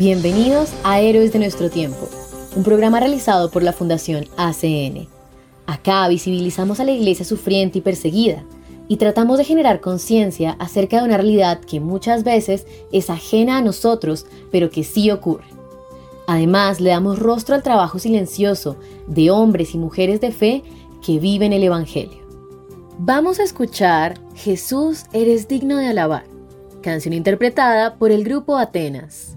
Bienvenidos a Héroes de nuestro tiempo, un programa realizado por la Fundación ACN. Acá visibilizamos a la iglesia sufriente y perseguida y tratamos de generar conciencia acerca de una realidad que muchas veces es ajena a nosotros, pero que sí ocurre. Además, le damos rostro al trabajo silencioso de hombres y mujeres de fe que viven el Evangelio. Vamos a escuchar Jesús, eres digno de alabar, canción interpretada por el grupo Atenas.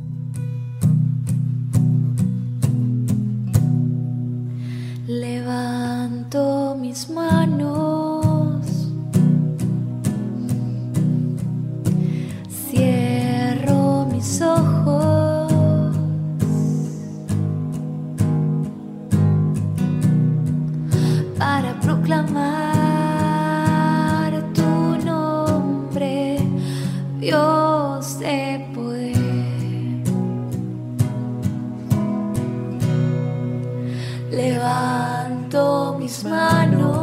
Levanto mis manos, cierro mis ojos para proclamar tu nombre, mis manos,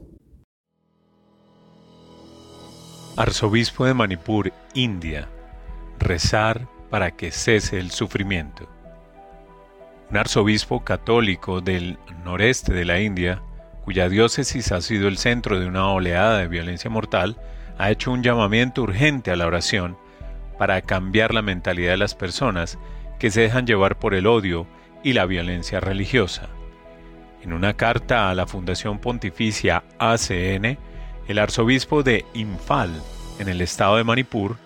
Arzobispo de Manipur, India. Rezar para que cese el sufrimiento. Un arzobispo católico del noreste de la India, cuya diócesis ha sido el centro de una oleada de violencia mortal, ha hecho un llamamiento urgente a la oración para cambiar la mentalidad de las personas que se dejan llevar por el odio y la violencia religiosa. En una carta a la Fundación Pontificia ACN, el arzobispo de Imphal, en el estado de Manipur,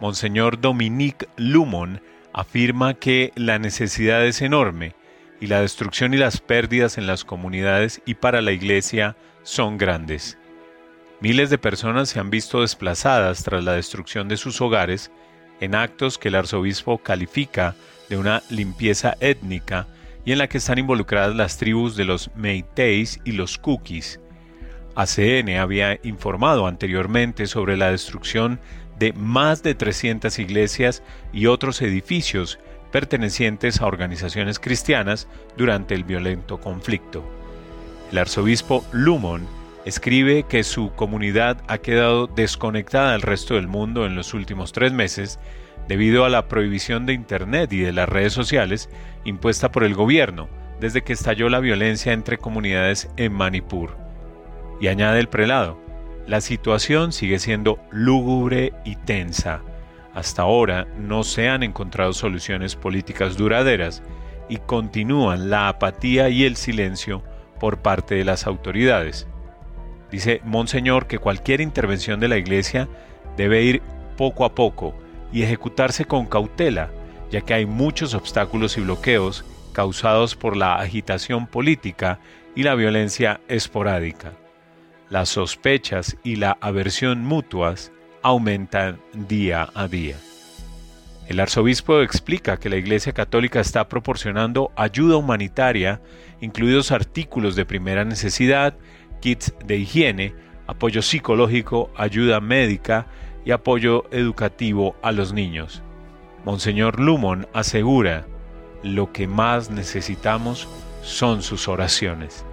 Monseñor Dominique Lumon, afirma que la necesidad es enorme y la destrucción y las pérdidas en las comunidades y para la iglesia son grandes. Miles de personas se han visto desplazadas tras la destrucción de sus hogares en actos que el arzobispo califica de una limpieza étnica y en la que están involucradas las tribus de los Meiteis y los Kukis. ACN había informado anteriormente sobre la destrucción de más de 300 iglesias y otros edificios pertenecientes a organizaciones cristianas durante el violento conflicto. El arzobispo Lumon escribe que su comunidad ha quedado desconectada del resto del mundo en los últimos tres meses debido a la prohibición de Internet y de las redes sociales impuesta por el gobierno desde que estalló la violencia entre comunidades en Manipur. Y añade el prelado, la situación sigue siendo lúgubre y tensa. Hasta ahora no se han encontrado soluciones políticas duraderas y continúan la apatía y el silencio por parte de las autoridades. Dice Monseñor que cualquier intervención de la Iglesia debe ir poco a poco y ejecutarse con cautela, ya que hay muchos obstáculos y bloqueos causados por la agitación política y la violencia esporádica. Las sospechas y la aversión mutuas aumentan día a día. El arzobispo explica que la Iglesia Católica está proporcionando ayuda humanitaria, incluidos artículos de primera necesidad, kits de higiene, apoyo psicológico, ayuda médica y apoyo educativo a los niños. Monseñor Lumon asegura, lo que más necesitamos son sus oraciones.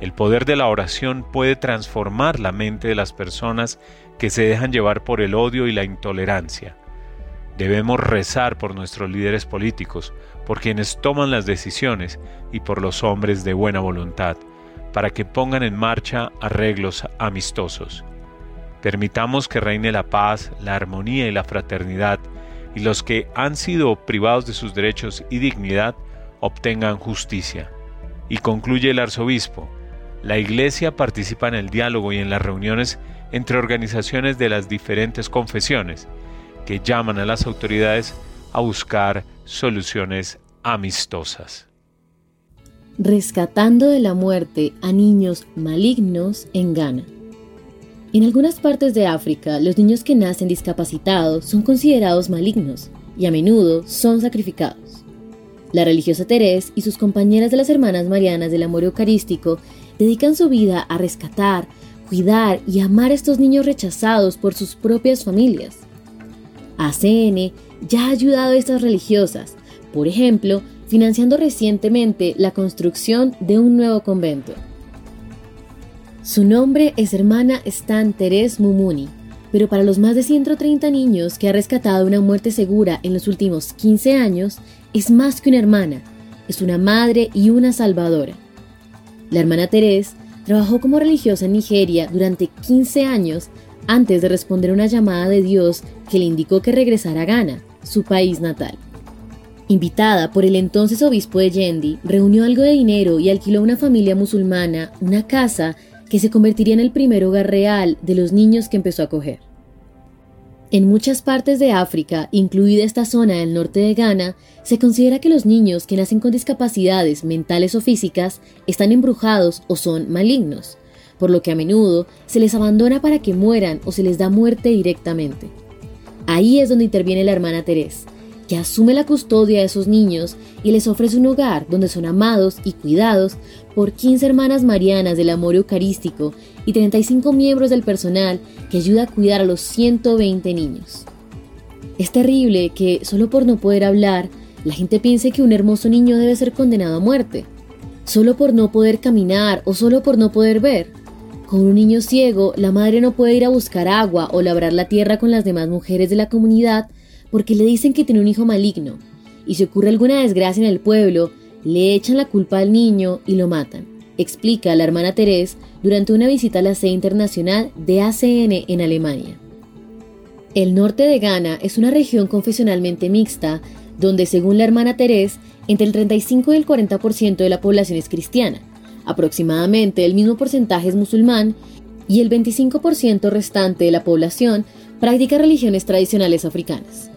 El poder de la oración puede transformar la mente de las personas que se dejan llevar por el odio y la intolerancia. Debemos rezar por nuestros líderes políticos, por quienes toman las decisiones y por los hombres de buena voluntad, para que pongan en marcha arreglos amistosos. Permitamos que reine la paz, la armonía y la fraternidad, y los que han sido privados de sus derechos y dignidad obtengan justicia. Y concluye el arzobispo, la Iglesia participa en el diálogo y en las reuniones entre organizaciones de las diferentes confesiones, que llaman a las autoridades a buscar soluciones amistosas. Rescatando de la muerte a niños malignos en Ghana. En algunas partes de África, los niños que nacen discapacitados son considerados malignos y a menudo son sacrificados. La religiosa Terés y sus compañeras de las Hermanas Marianas del Amor Eucarístico dedican su vida a rescatar, cuidar y amar a estos niños rechazados por sus propias familias. ACN ya ha ayudado a estas religiosas, por ejemplo, financiando recientemente la construcción de un nuevo convento. Su nombre es hermana Stan Teres Mumuni, pero para los más de 130 niños que ha rescatado una muerte segura en los últimos 15 años, es más que una hermana, es una madre y una salvadora. La hermana Teres trabajó como religiosa en Nigeria durante 15 años antes de responder una llamada de Dios que le indicó que regresara a Ghana, su país natal. Invitada por el entonces obispo de Yendi, reunió algo de dinero y alquiló a una familia musulmana una casa que se convertiría en el primer hogar real de los niños que empezó a acoger. En muchas partes de África, incluida esta zona del norte de Ghana, se considera que los niños que nacen con discapacidades mentales o físicas están embrujados o son malignos, por lo que a menudo se les abandona para que mueran o se les da muerte directamente. Ahí es donde interviene la hermana Teresa, que asume la custodia de esos niños y les ofrece un hogar donde son amados y cuidados por 15 hermanas marianas del amor eucarístico y 35 miembros del personal que ayuda a cuidar a los 120 niños. Es terrible que, solo por no poder hablar, la gente piense que un hermoso niño debe ser condenado a muerte, solo por no poder caminar o solo por no poder ver. Con un niño ciego, la madre no puede ir a buscar agua o labrar la tierra con las demás mujeres de la comunidad porque le dicen que tiene un hijo maligno, y si ocurre alguna desgracia en el pueblo, le echan la culpa al niño y lo matan, explica la hermana Terés durante una visita a la sede internacional de ACN en Alemania. El norte de Ghana es una región confesionalmente mixta, donde según la hermana Terés, entre el 35 y el 40% de la población es cristiana, aproximadamente el mismo porcentaje es musulmán y el 25% restante de la población practica religiones tradicionales africanas.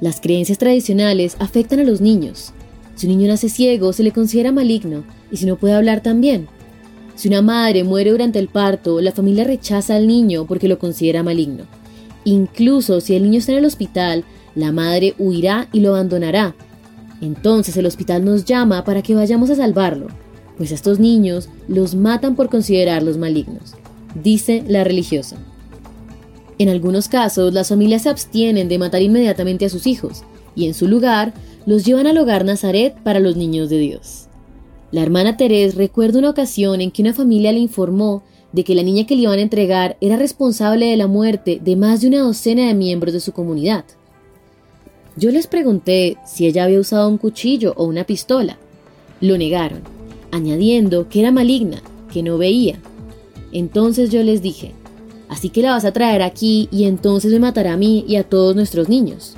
Las creencias tradicionales afectan a los niños. Si un niño nace ciego, se le considera maligno, y si no puede hablar también. Si una madre muere durante el parto, la familia rechaza al niño porque lo considera maligno. Incluso si el niño está en el hospital, la madre huirá y lo abandonará. Entonces el hospital nos llama para que vayamos a salvarlo, pues estos niños los matan por considerarlos malignos, dice la religiosa. En algunos casos, las familias se abstienen de matar inmediatamente a sus hijos y en su lugar los llevan al hogar Nazaret para los niños de Dios. La hermana Terés recuerda una ocasión en que una familia le informó de que la niña que le iban a entregar era responsable de la muerte de más de una docena de miembros de su comunidad. Yo les pregunté si ella había usado un cuchillo o una pistola. Lo negaron, añadiendo que era maligna, que no veía. Entonces yo les dije, así que la vas a traer aquí y entonces me matará a mí y a todos nuestros niños.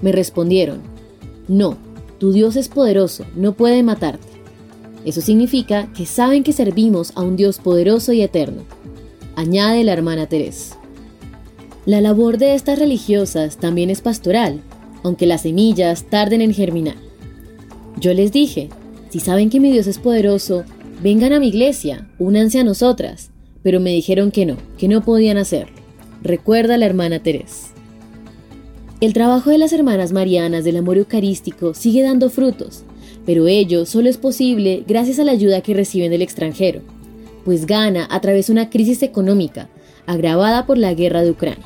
Me respondieron, no, tu Dios es poderoso, no puede matarte. Eso significa que saben que servimos a un Dios poderoso y eterno, añade la hermana Teresa. La labor de estas religiosas también es pastoral, aunque las semillas tarden en germinar. Yo les dije, si saben que mi Dios es poderoso, vengan a mi iglesia, únanse a nosotras, pero me dijeron que no, que no podían hacerlo. Recuerda la hermana Teresa. El trabajo de las hermanas marianas del amor eucarístico sigue dando frutos, pero ello solo es posible gracias a la ayuda que reciben del extranjero. pues gana a través de una crisis económica agravada por la guerra de Ucrania.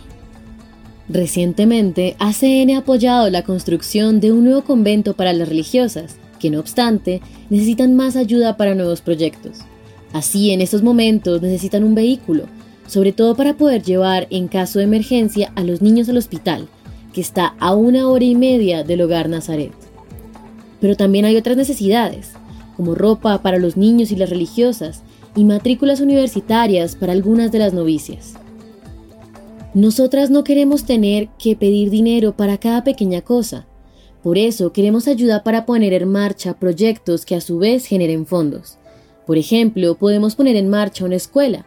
Recientemente, ACN ha apoyado la construcción de un nuevo convento para las religiosas, que no obstante necesitan más ayuda para nuevos proyectos. Así, en estos momentos necesitan un vehículo, sobre todo para poder llevar en caso de emergencia a los niños al hospital, que está a una hora y media del hogar Nazaret. Pero también hay otras necesidades, como ropa para los niños y las religiosas, y matrículas universitarias para algunas de las novicias. Nosotras no queremos tener que pedir dinero para cada pequeña cosa. Por eso queremos ayuda para poner en marcha proyectos que a su vez generen fondos. Por ejemplo, podemos poner en marcha una escuela.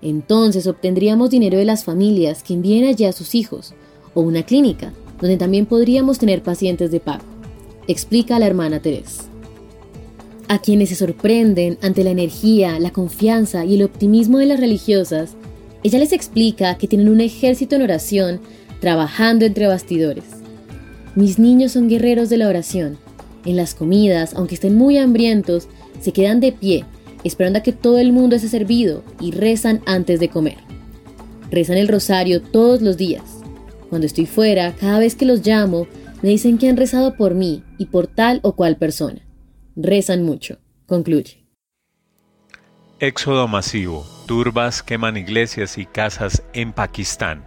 Entonces obtendríamos dinero de las familias que envíen allí a sus hijos, o una clínica, donde también podríamos tener pacientes de pago, explica la hermana Teresa a quienes se sorprenden ante la energía, la confianza y el optimismo de las religiosas, ella les explica que tienen un ejército en oración trabajando entre bastidores. Mis niños son guerreros de la oración. En las comidas, aunque estén muy hambrientos, se quedan de pie, esperando a que todo el mundo esté servido y rezan antes de comer. Rezan el rosario todos los días. Cuando estoy fuera, cada vez que los llamo, me dicen que han rezado por mí y por tal o cual persona rezan mucho. Concluye. Éxodo masivo. Turbas queman iglesias y casas en Pakistán.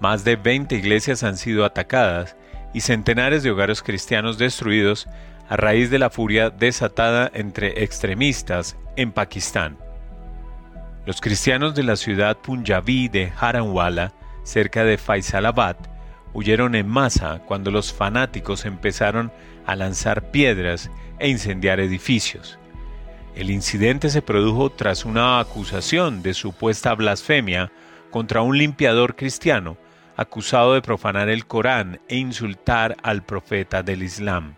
Más de 20 iglesias han sido atacadas y centenares de hogares cristianos destruidos a raíz de la furia desatada entre extremistas en Pakistán. Los cristianos de la ciudad punjabí de Haranwala, cerca de Faisalabad, huyeron en masa cuando los fanáticos empezaron a lanzar piedras e incendiar edificios. El incidente se produjo tras una acusación de supuesta blasfemia contra un limpiador cristiano acusado de profanar el Corán e insultar al profeta del Islam.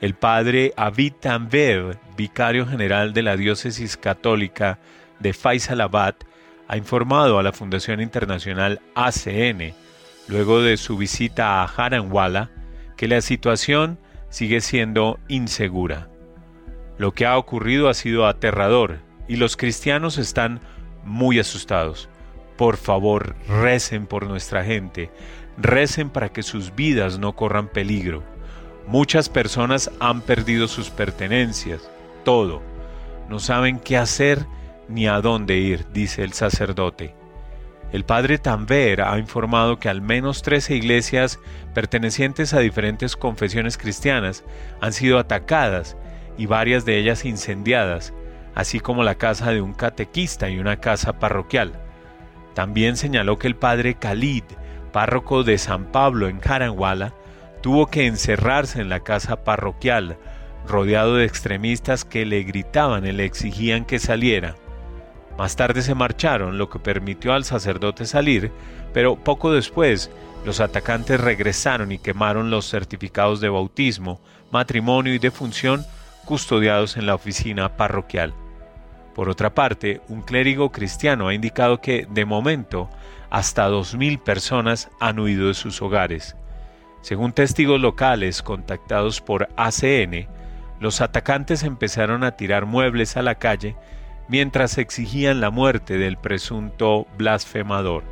El padre Tanver, vicario general de la diócesis católica de Faisalabad, ha informado a la Fundación Internacional ACN, luego de su visita a Haranwala, que la situación sigue siendo insegura. Lo que ha ocurrido ha sido aterrador y los cristianos están muy asustados. Por favor, recen por nuestra gente, recen para que sus vidas no corran peligro. Muchas personas han perdido sus pertenencias, todo. No saben qué hacer ni a dónde ir, dice el sacerdote. El padre Tanver ha informado que al menos 13 iglesias pertenecientes a diferentes confesiones cristianas han sido atacadas y varias de ellas incendiadas, así como la casa de un catequista y una casa parroquial. También señaló que el padre Khalid, párroco de San Pablo en Caranguala, tuvo que encerrarse en la casa parroquial, rodeado de extremistas que le gritaban y le exigían que saliera. Más tarde se marcharon, lo que permitió al sacerdote salir, pero poco después los atacantes regresaron y quemaron los certificados de bautismo, matrimonio y defunción custodiados en la oficina parroquial. Por otra parte, un clérigo cristiano ha indicado que, de momento, hasta 2.000 personas han huido de sus hogares. Según testigos locales contactados por ACN, los atacantes empezaron a tirar muebles a la calle mientras exigían la muerte del presunto blasfemador.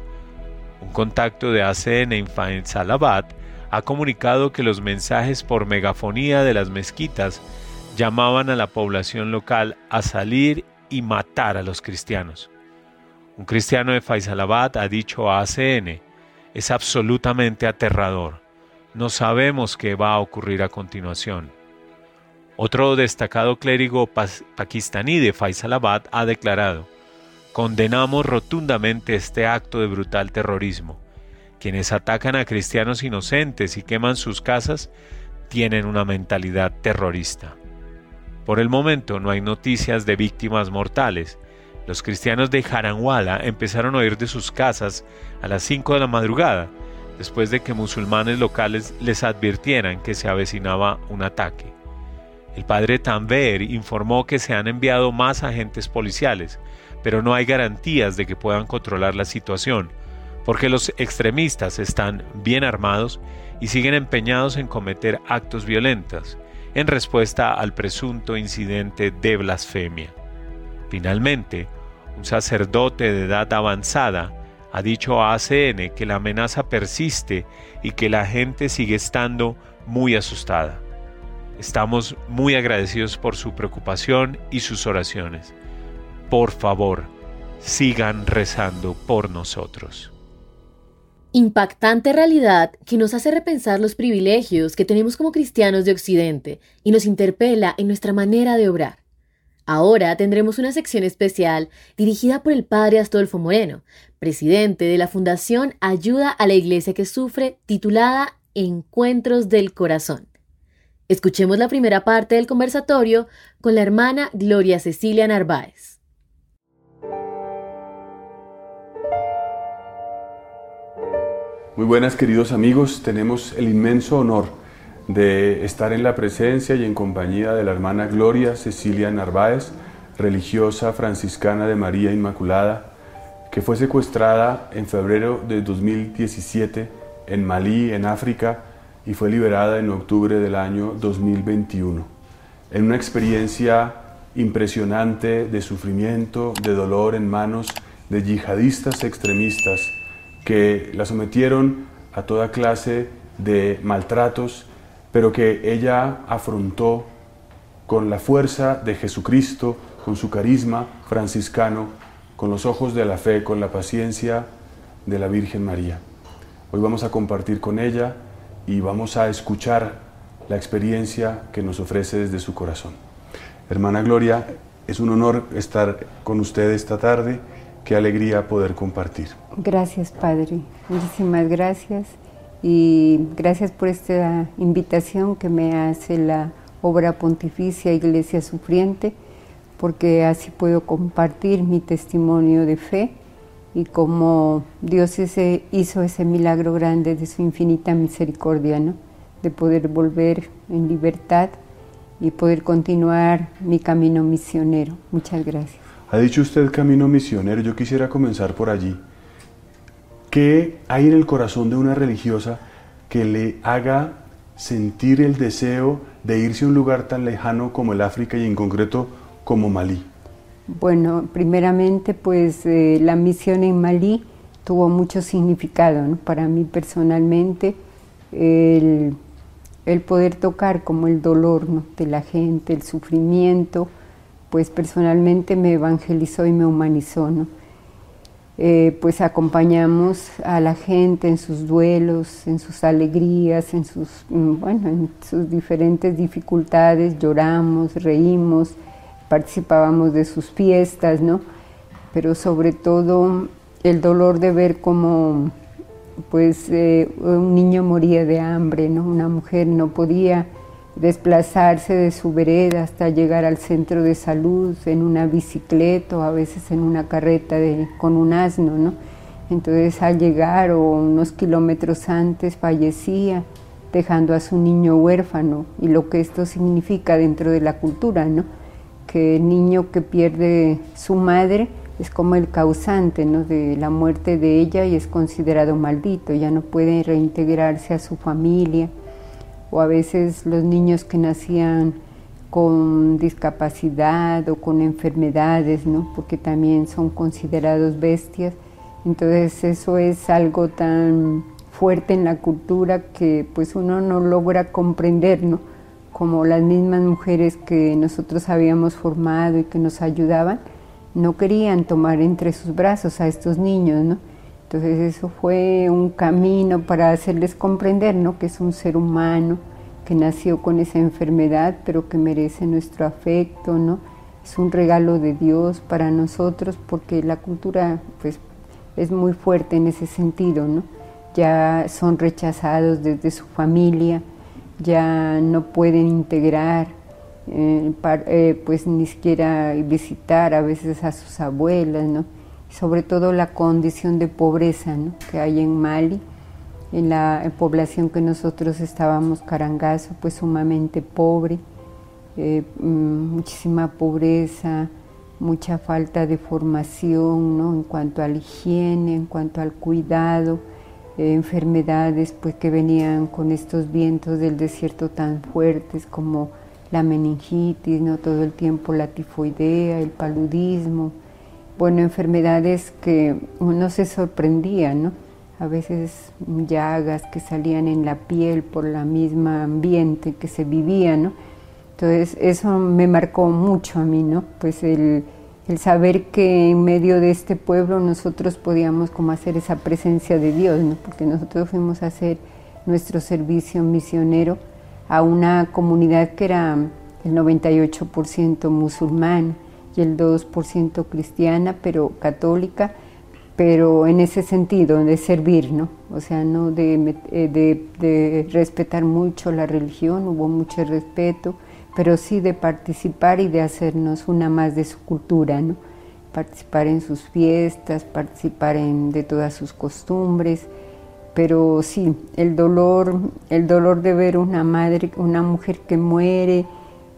Un contacto de ACN en Faisalabad ha comunicado que los mensajes por megafonía de las mezquitas llamaban a la población local a salir y matar a los cristianos. Un cristiano de Faisalabad ha dicho a ACN, es absolutamente aterrador. No sabemos qué va a ocurrir a continuación. Otro destacado clérigo pakistaní de Faisalabad ha declarado, condenamos rotundamente este acto de brutal terrorismo. Quienes atacan a cristianos inocentes y queman sus casas tienen una mentalidad terrorista. Por el momento no hay noticias de víctimas mortales. Los cristianos de Haranwala empezaron a huir de sus casas a las 5 de la madrugada, después de que musulmanes locales les advirtieran que se avecinaba un ataque. El padre Tanver informó que se han enviado más agentes policiales, pero no hay garantías de que puedan controlar la situación, porque los extremistas están bien armados y siguen empeñados en cometer actos violentos, en respuesta al presunto incidente de blasfemia. Finalmente, un sacerdote de edad avanzada ha dicho a ACN que la amenaza persiste y que la gente sigue estando muy asustada. Estamos muy agradecidos por su preocupación y sus oraciones. Por favor, sigan rezando por nosotros. Impactante realidad que nos hace repensar los privilegios que tenemos como cristianos de Occidente y nos interpela en nuestra manera de obrar. Ahora tendremos una sección especial dirigida por el Padre Astolfo Moreno, presidente de la Fundación Ayuda a la Iglesia que Sufre, titulada Encuentros del Corazón. Escuchemos la primera parte del conversatorio con la hermana Gloria Cecilia Narváez. Muy buenas queridos amigos, tenemos el inmenso honor de estar en la presencia y en compañía de la hermana Gloria Cecilia Narváez, religiosa franciscana de María Inmaculada, que fue secuestrada en febrero de 2017 en Malí, en África, y fue liberada en octubre del año 2021. En una experiencia impresionante de sufrimiento, de dolor en manos de yihadistas extremistas que la sometieron a toda clase de maltratos pero que ella afrontó con la fuerza de Jesucristo, con su carisma franciscano, con los ojos de la fe, con la paciencia de la Virgen María. Hoy vamos a compartir con ella y vamos a escuchar la experiencia que nos ofrece desde su corazón. Hermana Gloria, es un honor estar con usted esta tarde. Qué alegría poder compartir. Gracias, Padre. Muchísimas gracias y gracias por esta invitación que me hace la obra pontificia Iglesia Sufriente, porque así puedo compartir mi testimonio de fe y cómo Dios hizo ese milagro grande de su infinita misericordia, ¿no? de poder volver en libertad y poder continuar mi camino misionero. Muchas gracias. Ha dicho usted camino misionero, yo quisiera comenzar por allí. ¿Qué hay en el corazón de una religiosa que le haga sentir el deseo de irse a un lugar tan lejano como el África y en concreto como Malí? Bueno, primeramente pues eh, la misión en Malí tuvo mucho significado para mí personalmente, el, poder tocar como el dolor de la gente, el sufrimiento, pues personalmente me evangelizó y me humanizó. ¿no? Eh, pues acompañamos a la gente en sus duelos, en sus alegrías, en sus, mm, bueno, en sus diferentes dificultades, lloramos, reímos, participábamos de sus fiestas, ¿no? Pero sobre todo el dolor de ver cómo pues eh, un niño moría de hambre, ¿no? Una mujer no podía desplazarse de su vereda hasta llegar al centro de salud en una bicicleta o a veces en una carreta con un asno, ¿no? Entonces al llegar o unos kilómetros antes fallecía, dejando a su niño huérfano y lo que esto significa dentro de la cultura, ¿no? Que el niño que pierde su madre es como el causante ¿no? de la muerte de ella y es considerado maldito, ya no puede reintegrarse a su familia o a veces los niños que nacían con discapacidad o con enfermedades, ¿no? porque también son considerados bestias. Entonces eso es algo tan fuerte en la cultura que pues uno no logra comprender, ¿no? como las mismas mujeres que nosotros habíamos formado y que nos ayudaban, no querían tomar entre sus brazos a estos niños, ¿no? Entonces eso fue un camino para hacerles comprender ¿no? que es un ser humano que nació con esa enfermedad, pero que merece nuestro afecto, ¿no? Es un regalo de Dios para nosotros porque la cultura pues, es muy fuerte en ese sentido, ¿no? Ya son rechazados desde su familia, ya no pueden integrar, eh, eh, pues ni siquiera visitar a veces a sus abuelas, ¿no? Sobre todo la condición de pobreza que hay en Mali, en la población que nosotros estábamos, Carangazo, pues sumamente pobre, eh, mm, muchísima pobreza, mucha falta de formación ¿no? en cuanto a la higiene, en cuanto al cuidado, eh, enfermedades pues que venían con estos vientos del desierto tan fuertes como la meningitis, ¿no? todo el tiempo la tifoidea, el paludismo, bueno, enfermedades que uno se sorprendía, ¿no? A veces llagas que salían en la piel por la misma ambiente que se vivía, ¿no? Entonces eso me marcó mucho a mí, ¿no? Pues el, el saber que en medio de este pueblo nosotros podíamos como hacer esa presencia de Dios, ¿no? Porque nosotros fuimos a hacer nuestro servicio misionero a una comunidad que era el 98% musulmán y el 2% cristiana, pero católica, pero en ese sentido, de servir, ¿no? O sea, no de, eh, de, de respetar mucho la religión, hubo mucho respeto, pero sí de participar y de hacernos una más de su cultura, ¿no? Participar en sus fiestas, participar en, de todas sus costumbres, pero sí, el dolor, el dolor de ver una madre, una mujer que muere,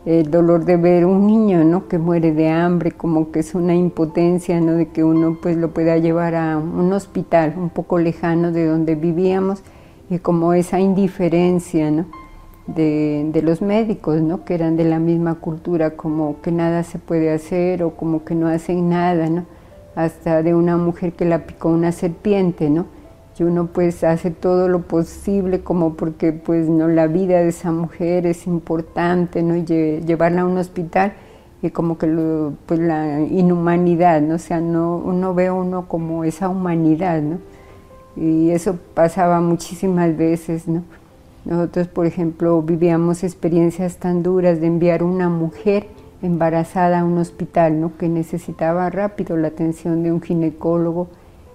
el dolor de ver un niño, ¿no? Que muere de hambre, como que es una impotencia, ¿no? De que uno pues lo pueda llevar a un hospital un poco lejano de donde vivíamos y como esa indiferencia, ¿no? De, de, los médicos, ¿no? que eran de la misma cultura, como que nada se puede hacer o como que no hacen nada, ¿no? hasta de una mujer que la picó una serpiente, ¿no? Y uno pues hace todo lo posible como porque pues no la vida de esa mujer es importante no llevarla a un hospital y como que pues la inhumanidad no o sea no uno ve uno como esa humanidad no y eso pasaba muchísimas veces no nosotros por ejemplo vivíamos experiencias tan duras de enviar una mujer embarazada a un hospital no que necesitaba rápido la atención de un ginecólogo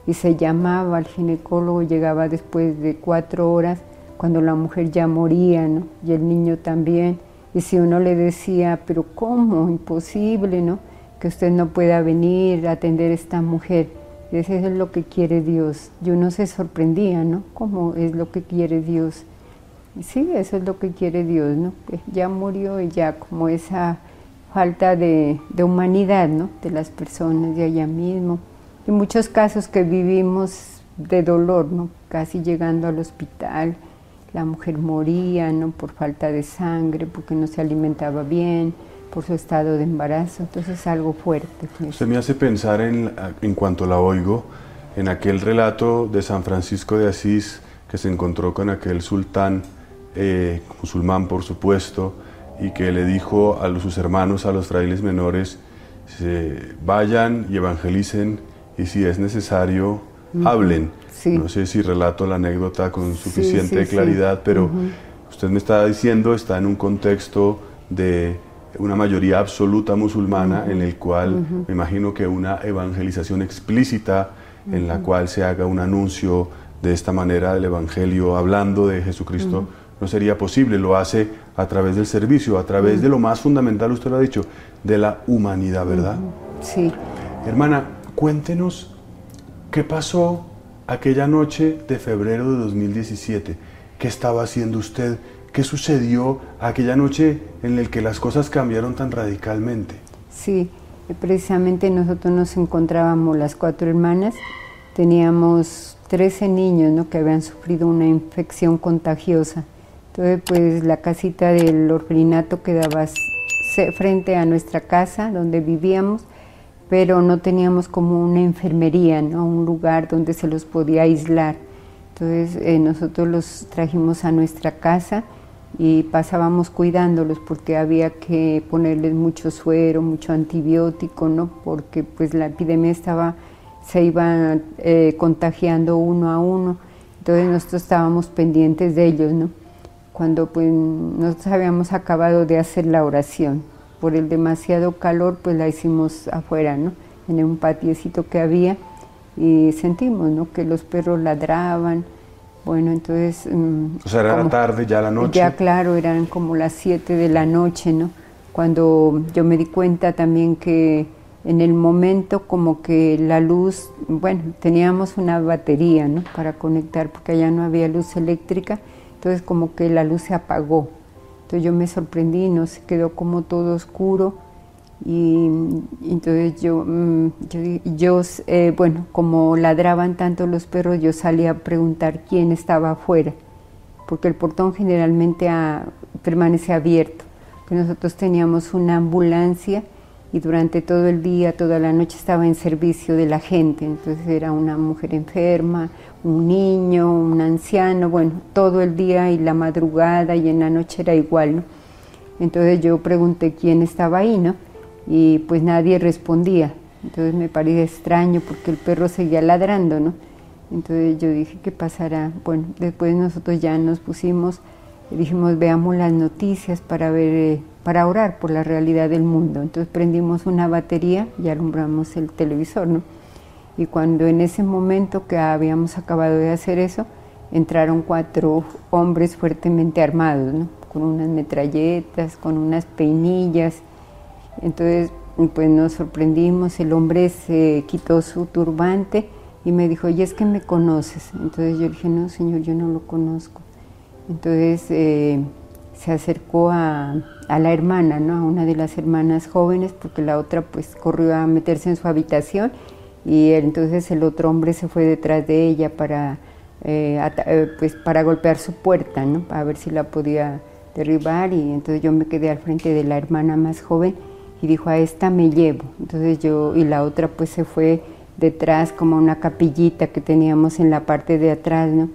y se llamaba al ginecólogo, llegaba después de cuatro horas, cuando la mujer ya moría, ¿no? Y el niño también. Y si uno le decía, pero ¿cómo? Imposible, ¿no? Que usted no pueda venir a atender a esta mujer. Eso es lo que quiere Dios. Y uno se sorprendía, ¿no? ¿Cómo es lo que quiere Dios? sí, eso es lo que quiere Dios, ¿no? Pues ya murió y ya como esa falta de, de humanidad, ¿no? De las personas de allá mismo y muchos casos que vivimos de dolor, ¿no? casi llegando al hospital, la mujer moría ¿no? por falta de sangre, porque no se alimentaba bien, por su estado de embarazo, entonces es algo fuerte. Usted me hace pensar en, en cuanto la oigo, en aquel relato de San Francisco de Asís que se encontró con aquel sultán, eh, musulmán por supuesto, y que le dijo a sus hermanos, a los frailes menores, vayan y evangelicen y si es necesario, hablen. No sé si relato la anécdota con suficiente claridad, pero usted me está diciendo, está en un contexto de una mayoría absoluta musulmana en el cual me imagino que una evangelización explícita en la cual se haga un anuncio de esta manera del Evangelio hablando de Jesucristo no sería posible, lo hace a través del servicio, a través de lo más fundamental, usted lo ha dicho, de la humanidad, ¿verdad? Sí. Hermana, Cuéntenos qué pasó aquella noche de febrero de 2017. ¿Qué estaba haciendo usted? ¿Qué sucedió aquella noche en la que las cosas cambiaron tan radicalmente? Sí, precisamente nosotros nos encontrábamos las cuatro hermanas, teníamos 13 niños ¿no? que habían sufrido una infección contagiosa. Entonces, pues la casita del orfanato quedaba frente a nuestra casa donde vivíamos pero no teníamos como una enfermería, ¿no? un lugar donde se los podía aislar. Entonces eh, nosotros los trajimos a nuestra casa y pasábamos cuidándolos porque había que ponerles mucho suero, mucho antibiótico, ¿no? porque pues la epidemia estaba, se iba eh, contagiando uno a uno. Entonces nosotros estábamos pendientes de ellos, ¿no? Cuando pues nosotros habíamos acabado de hacer la oración por el demasiado calor, pues la hicimos afuera, ¿no? En un patiecito que había y sentimos, ¿no? Que los perros ladraban. Bueno, entonces... Mm, o sea, era la tarde, ya la noche. Ya, claro, eran como las 7 de la noche, ¿no? Cuando yo me di cuenta también que en el momento como que la luz, bueno, teníamos una batería, ¿no? Para conectar, porque allá no había luz eléctrica, entonces como que la luz se apagó yo me sorprendí, no se quedó como todo oscuro y, entonces yo, mm, yo, eh, bueno, como ladraban tanto los perros, yo salí a preguntar quién estaba afuera, porque el portón generalmente permanece abierto. pues nosotros teníamos una ambulancia y durante todo el día, toda la noche estaba en servicio de la gente. Entonces era una mujer enferma, un niño, un anciano, bueno, todo el día y la madrugada y en la noche era igual, ¿no? Entonces yo pregunté quién estaba ahí, ¿no? Y pues nadie respondía. Entonces me parecía extraño porque el perro seguía ladrando, ¿no? Entonces yo dije, ¿qué pasará? Bueno, después nosotros ya nos pusimos, dijimos, veamos las noticias para ver, eh, para orar por la realidad del mundo. Entonces prendimos una batería y alumbramos el televisor, ¿no? Y cuando en ese momento que habíamos acabado de hacer eso, entraron cuatro hombres fuertemente armados, ¿no? Con unas metralletas, con unas peinillas. Entonces, pues nos sorprendimos, el hombre se quitó su turbante y me dijo, y es que me conoces. Entonces yo dije, no, señor, yo no lo conozco. Entonces eh, se acercó a, a, la hermana, ¿no? a una de las hermanas jóvenes, porque la otra pues corrió a meterse en su habitación y entonces el otro hombre se fue detrás de ella para, eh, eh, pues para golpear su puerta, ¿no? para ver si la podía derribar y entonces yo me quedé al frente de la hermana más joven y dijo, a esta me llevo. Entonces yo, y la otra pues se fue detrás como una capillita que teníamos en la parte de atrás, ¿no?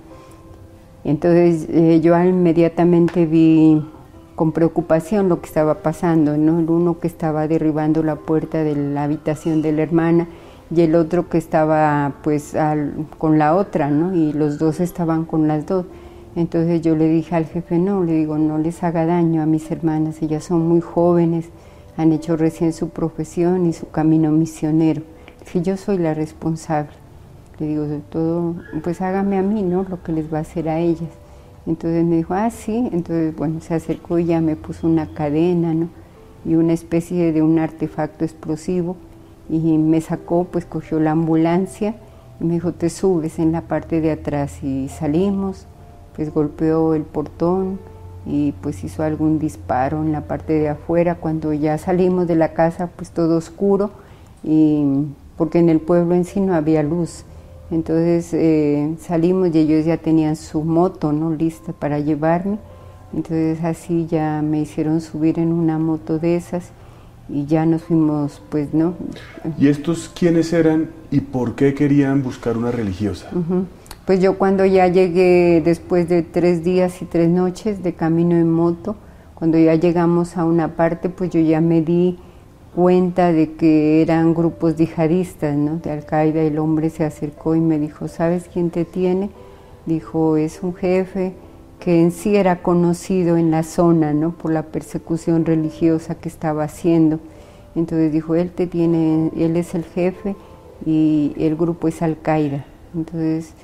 Entonces eh, yo inmediatamente vi con preocupación lo que estaba pasando, ¿no? El uno que estaba derribando la puerta de la habitación de la hermana y el otro que estaba pues con la otra, ¿no? Y los dos estaban con las dos. Entonces yo le dije al jefe, no, le digo, no les haga daño a mis hermanas, ellas son muy jóvenes, han hecho recién su profesión y su camino misionero. Que yo soy la responsable. Le digo, todo, pues hágame a mí, ¿no? Lo que les va a hacer a ellas. Entonces me dijo, ah, sí. Entonces, bueno, se acercó y ya me puso una cadena, ¿no? Y una especie de un artefacto explosivo y me sacó, pues cogió la ambulancia y me dijo, te subes en la parte de atrás y salimos, pues golpeó el portón y pues hizo algún disparo en la parte de afuera. Cuando ya salimos de la casa, pues todo oscuro, y, porque en el pueblo en sí no había luz. Entonces eh, salimos y ellos ya tenían su moto ¿no? lista para llevarme. Entonces así ya me hicieron subir en una moto de esas y ya nos fuimos, pues, ¿no? ¿Y estos quiénes eran y por qué querían buscar una religiosa? Pues yo cuando ya llegué, después de tres días y tres noches de camino en moto, cuando ya llegamos a una parte, pues yo ya me di cuenta de que eran grupos yihadistas. De Al-Qaeda, el hombre se acercó y me dijo, ¿sabes quién te tiene? Dijo, es un jefe que en sí era conocido en la zona. Por la persecución religiosa que estaba haciendo. Entonces dijo, él te tiene, él es el jefe y el grupo es Al-Qaeda. Entonces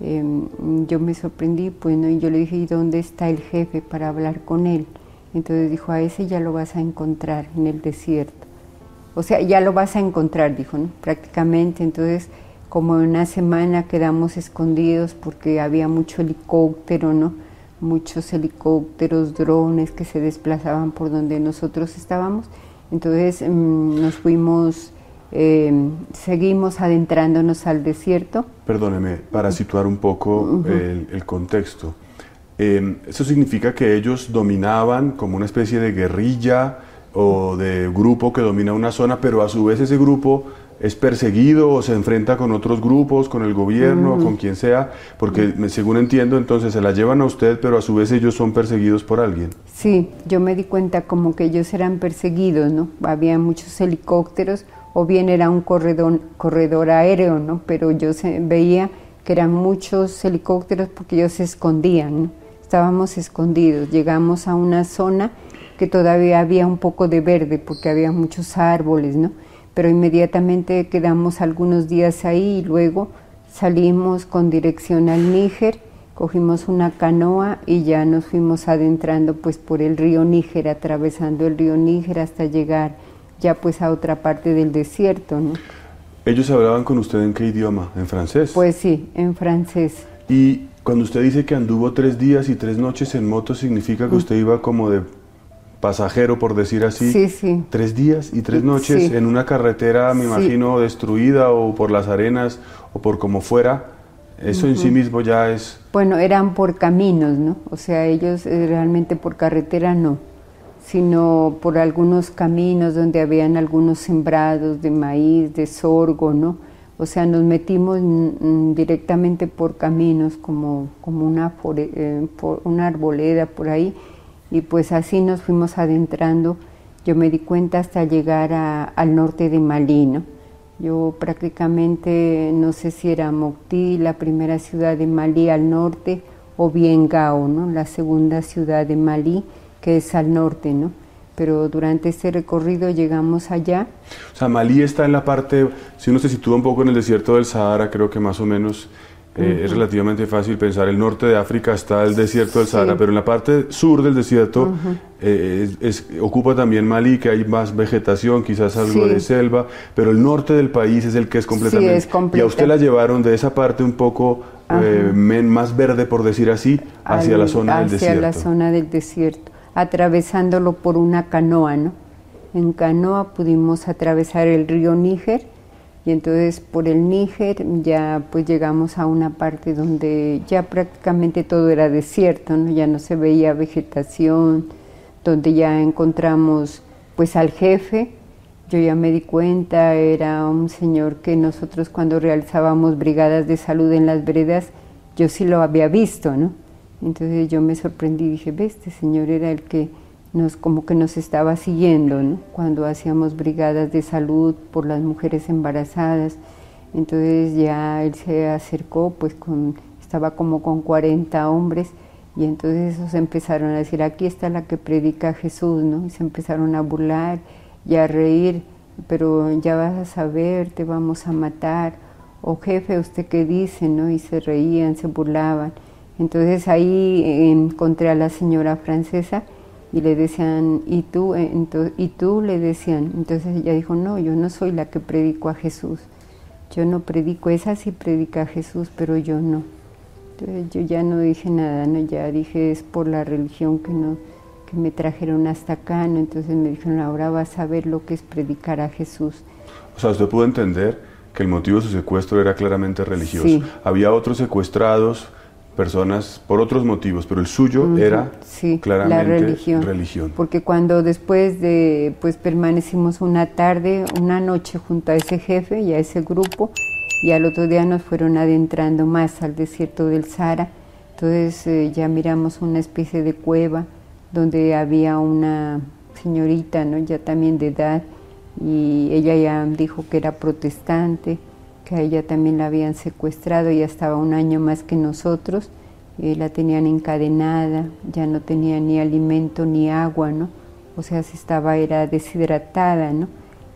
em, yo me sorprendí, pues, ¿no? Y yo le dije, ¿y dónde está el jefe para hablar con él? Entonces dijo, a ese ya lo vas a encontrar en el desierto. O sea, ya lo vas a encontrar, dijo, ¿no? Prácticamente. Entonces, como una semana quedamos escondidos porque había mucho helicóptero, ¿no? muchos helicópteros, drones que se desplazaban por donde nosotros estábamos. Entonces mm, nos fuimos, em, seguimos adentrándonos al desierto. Perdóneme, para situar un poco el, contexto. Em, ¿Eso significa que ellos dominaban como una especie de guerrilla o de grupo que domina una zona, pero a su vez ese grupo es perseguido o se enfrenta con otros grupos, con el gobierno, con quien sea, porque según entiendo entonces se la llevan a usted, pero a su vez ellos son perseguidos por alguien. Sí, yo me di cuenta como que ellos eran perseguidos, ¿no? Había muchos helicópteros o bien era un corredor, corredor aéreo, ¿no? Pero yo se, veía que eran muchos helicópteros porque ellos se escondían, ¿no? Estábamos escondidos, llegamos a una zona que todavía había un poco de verde porque había muchos árboles, ¿no? pero inmediatamente quedamos algunos días ahí y luego salimos con dirección al Níger, cogimos una canoa y ya nos fuimos adentrando pues por el río Níger, atravesando el río Níger hasta llegar ya pues a otra parte del desierto. ¿no? ¿Ellos hablaban con usted en qué idioma? ¿En francés? Pues sí, en francés. Y cuando usted dice que anduvo tres días y tres noches en moto, ¿significa que mm. usted iba como de pasajero, por decir así, sí, sí. tres días y tres noches en una carretera, me imagino, destruida o por las arenas o por como fuera. Eso en sí mismo ya es... Bueno, eran por caminos, ¿no? O sea, ellos eh, realmente por carretera no, sino por algunos caminos donde habían algunos sembrados de maíz, de sorgo, ¿no? O sea, nos metimos directamente por caminos como, como una, eh, una arboleda por ahí y pues así nos fuimos adentrando. Yo me di cuenta hasta llegar al norte de Malí, ¿no? Yo prácticamente no sé si era Mokti, la primera ciudad de Malí al norte, o bien Gao, ¿no? la segunda ciudad de Malí, que es al norte, ¿no? Pero durante este recorrido llegamos allá. O sea, Malí está en la parte, si uno se sitúa un poco en el desierto del Sahara, creo que más o menos eh, es relativamente fácil pensar. El norte de África está el desierto del Sahara, pero en la parte sur del desierto eh, ocupa también Malí, que hay más vegetación, quizás algo de selva, pero el norte del país es el que es completamente. Es y a usted la llevaron de esa parte un poco eh, más verde, por decir así, hacia la zona del desierto. Hacia la zona del desierto, atravesándolo por una canoa, ¿no? En canoa pudimos atravesar el río Níger y entonces por el Níger ya pues llegamos a una parte donde ya prácticamente todo era desierto, ¿no? ya no se veía vegetación, donde ya encontramos pues al jefe, yo ya me di cuenta, era un señor que nosotros cuando realizábamos brigadas de salud en las veredas, yo sí lo había visto, ¿no? Entonces yo me sorprendí y dije, ve, este señor era el que nos como que nos estaba siguiendo, ¿no? Cuando hacíamos brigadas de salud por las mujeres embarazadas. Entonces ya él se acercó, pues estaba como con 40 hombres y entonces esos empezaron a decir, aquí está la que predica Jesús, ¿no? Y se empezaron a burlar y a reír, pero ya vas a saber, te vamos a matar. O jefe, ¿usted qué dice? ¿no? Y se reían, se burlaban. Entonces ahí encontré a la señora francesa y le decían, ¿y tú? ¿Y tú? Le decían. Entonces ella dijo, no, yo no soy la que predico a Jesús. Yo no predico, esa sí predica a Jesús, pero yo no. Entonces yo ya no dije nada, ¿no? ya dije, es por la religión que, no, que me trajeron hasta acá, ¿no? entonces me dijeron, ahora vas a ver lo que es predicar a Jesús. O sea, usted pudo entender que el motivo de su secuestro era claramente religioso. Había otros secuestrados, personas por otros motivos, pero el suyo era claramente la religión, religión, Porque cuando después de, pues permanecimos una tarde, una noche junto a ese jefe y a ese grupo, y al otro día nos fueron adentrando más al desierto del Sahara, entonces eh, ya miramos una especie de cueva donde había una señorita, ¿no? ya también de edad, y ella ya dijo que era protestante, que a ella también la habían secuestrado, ya estaba un año más que nosotros, la tenían encadenada, ya no tenía ni alimento ni agua, ¿no? O sea, se estaba, era deshidratada, ¿no?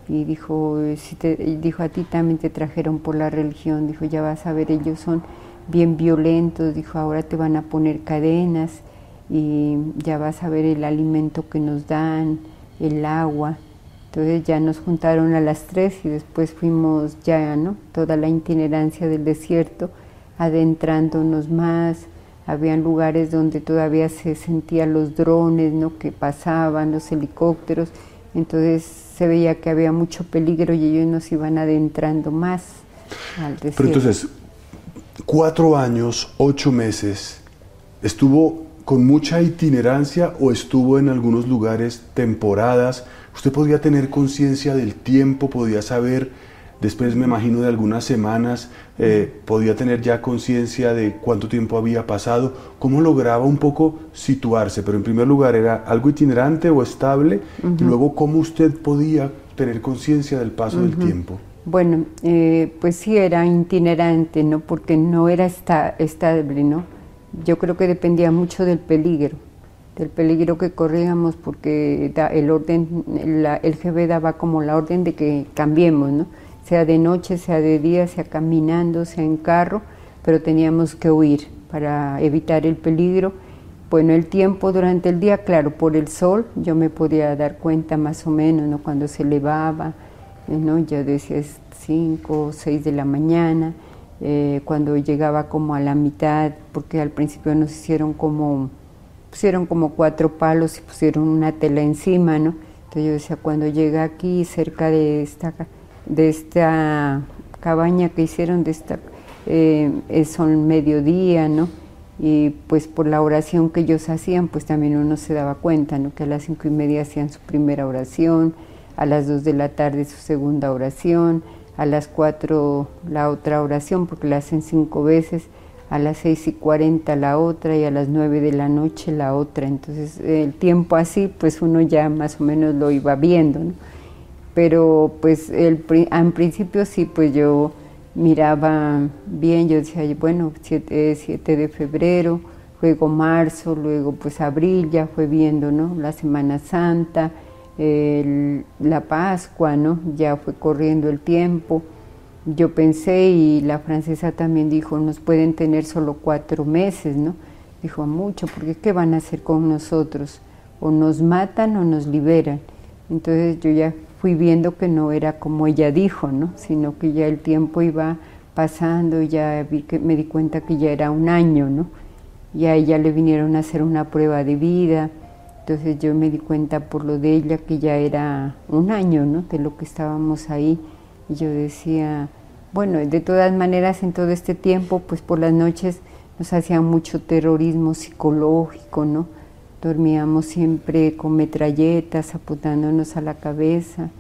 Y dijo, si te, dijo, a ti también te trajeron por la religión, dijo, ya vas a ver, ellos son bien violentos, dijo, ahora te van a poner cadenas y ya vas a ver el alimento que nos dan, el agua. Entonces ya nos juntaron a las tres y después fuimos ya, ¿no? Toda la itinerancia del desierto, adentrándonos más. Habían lugares donde todavía se sentían los drones, ¿no? Que pasaban, los helicópteros. Entonces se veía que había mucho peligro y ellos nos iban adentrando más al desierto. Pero entonces, cuatro años, ocho meses, ¿estuvo con mucha itinerancia o estuvo en algunos lugares temporadas? Usted podía tener conciencia del tiempo, podía saber, después me imagino de algunas semanas, eh, podía tener ya conciencia de cuánto tiempo había pasado, cómo lograba un poco situarse, pero en primer lugar era algo itinerante o estable, y luego cómo usted podía tener conciencia del paso del tiempo. Bueno, eh, pues sí era itinerante, ¿no? Porque no era estable, ¿no? Yo creo que dependía mucho del peligro del peligro que corríamos porque el orden, el GB daba como la orden de que cambiemos, ¿no? sea de noche, sea de día, sea caminando, sea en carro, pero teníamos que huir para evitar el peligro. Bueno, el tiempo durante el día, claro, por el sol yo me podía dar cuenta más o menos, ¿no? Cuando se elevaba, ¿no? Ya decía es 5 o 6 de la mañana, eh, cuando llegaba como a la mitad, porque al principio nos hicieron como pusieron como cuatro palos y pusieron una tela encima, ¿no? Entonces yo decía, cuando llega aquí cerca de esta, de esta cabaña que hicieron, de esta, eh, son mediodía, ¿no? y pues por la oración que ellos hacían, pues también uno se daba cuenta, ¿no? Que a las cinco y media hacían su primera oración, a las dos de la tarde su segunda oración, a las cuatro la otra oración, porque la hacen cinco veces, a las seis y cuarenta la otra y a las nueve de la noche la otra. Entonces el tiempo así, pues uno ya más o menos lo iba viendo, ¿no? Pero pues el, en principio sí, pues yo miraba bien, yo decía, bueno, 7, 7 de febrero, luego marzo, luego pues abril, ya fue viendo, ¿no? La Semana Santa, la Pascua, ¿no? Ya fue corriendo el tiempo. Yo pensé y la francesa también dijo, nos pueden tener solo cuatro meses, ¿no? Dijo, mucho, porque ¿qué van a hacer con nosotros? O nos matan o nos liberan. Entonces yo ya fui viendo que no era como ella dijo, ¿no? sino que ya el tiempo iba pasando ya vi que me di cuenta que ya era un año, ¿no? Y a ella le vinieron a hacer una prueba de vida, entonces yo me di cuenta por lo de ella que ya era un año, ¿no? De lo que estábamos ahí. Y yo decía, bueno, de todas maneras en todo este tiempo, pues por las noches nos hacían mucho terrorismo psicológico, ¿no? dormíamos siempre con metralletas apuntándonos a la cabeza.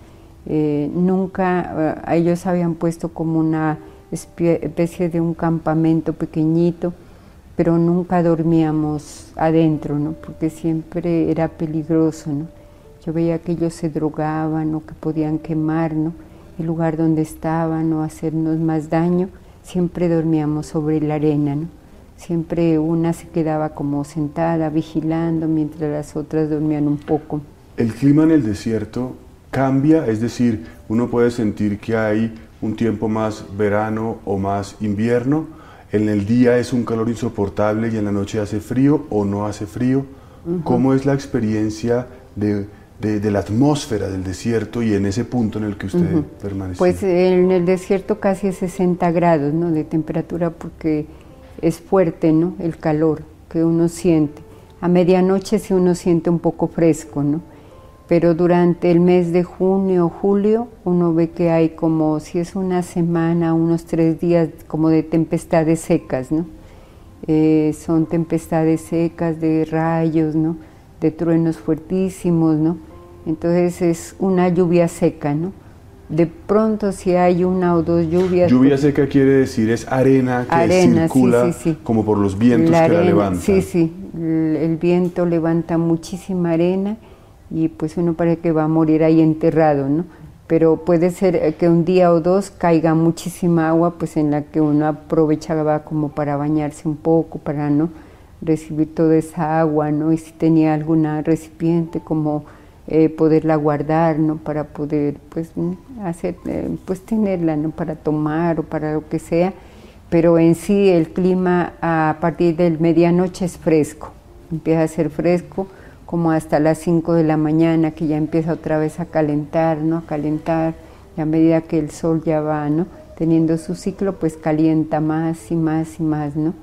Eh, nunca, eh, ellos habían puesto como una especie de un campamento pequeñito, pero nunca dormíamos adentro, ¿no? porque siempre era peligroso. ¿no? Yo veía que ellos se drogaban o que podían quemar ¿no? El lugar donde estaban o hacernos más daño, siempre dormíamos sobre la arena. ¿no? Siempre una se quedaba como sentada, vigilando, mientras las otras dormían un poco. El clima en el desierto cambia, es decir, uno puede sentir que hay un tiempo más verano o más invierno. En el día es un calor insoportable y en la noche hace frío o no hace frío. ¿Cómo es la experiencia de, la atmósfera del desierto y en ese punto en el que usted permanece? Pues en el desierto casi 60 grados ¿no? de temperatura porque es fuerte, ¿no? El calor que uno siente. A medianoche sí uno siente un poco fresco, ¿no? Pero durante el mes de junio julio uno ve que hay como, si es una semana, unos tres días como de tempestades secas, ¿no? Eh, son tempestades secas de rayos, ¿no? De truenos fuertísimos, ¿no? Entonces es una lluvia seca, ¿no? de pronto si hay una o dos lluvias. Lluvia pues seca quiere decir es arena que circula como por los vientos que la levantan. Sí, sí, el, viento levanta muchísima arena y pues uno parece que va a morir ahí enterrado, ¿no? Pero puede ser que un día o dos caiga muchísima agua, pues en la que uno aprovechaba como para bañarse un poco, para no recibir toda esa agua, ¿no? Y si tenía alguna recipiente como eh, poderla guardar, ¿no? Para poder, pues, hacer, eh, pues, tenerla, ¿no? Para tomar o para lo que sea. Pero en sí el clima a partir del medianoche es fresco, empieza a ser fresco como hasta las 5 de la mañana que ya empieza otra vez a calentar, ¿no? A calentar y a medida que el sol ya va, ¿no? Teniendo su ciclo, pues calienta más y más y más, ¿no?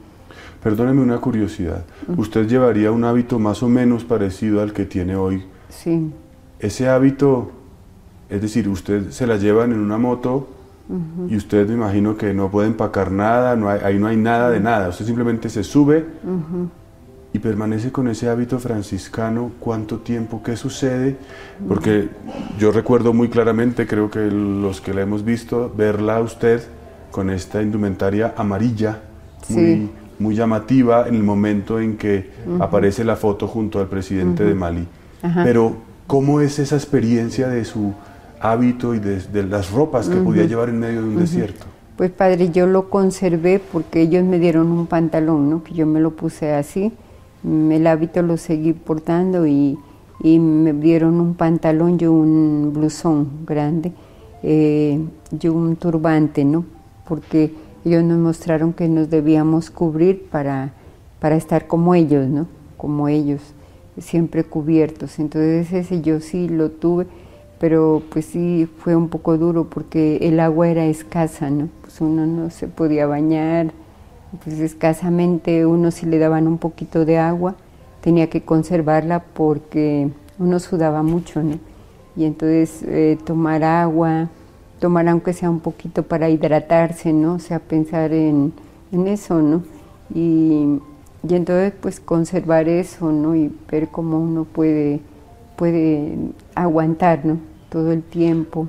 Perdóneme una curiosidad. ¿Usted llevaría un hábito más o menos parecido al que tiene hoy Sí. Ese hábito, es decir, usted se la llevan en una moto y usted me imagino que no puede empacar nada, no hay, ahí no hay nada de nada, usted simplemente se sube y permanece con ese hábito franciscano, ¿cuánto tiempo? ¿Qué sucede? Porque yo recuerdo muy claramente, creo que los que la hemos visto, verla a usted con esta indumentaria amarilla, muy, muy llamativa en el momento en que aparece la foto junto al presidente de Mali. Pero, ¿cómo es esa experiencia de su hábito y de, las ropas que podía llevar en medio de un desierto? Pues padre, yo lo conservé porque ellos me dieron un pantalón, ¿no? Que yo me lo puse así. El hábito lo seguí portando y, me dieron un pantalón, yo un blusón grande, eh, yo un turbante, ¿no? Porque ellos nos mostraron que nos debíamos cubrir para, para estar como ellos, ¿no? Como ellos siempre cubiertos. Entonces ese yo sí lo tuve, pero pues sí fue un poco duro porque el agua era escasa, ¿no? Pues uno no se podía bañar, pues escasamente uno si le daban un poquito de agua, tenía que conservarla porque uno sudaba mucho, ¿no? Y entonces eh, tomar agua, tomar aunque sea un poquito para hidratarse, ¿no? O sea, pensar en, en eso, ¿no? Y entonces pues conservar eso, ¿no? Y ver cómo uno puede, puede aguantar, ¿no? Todo el tiempo.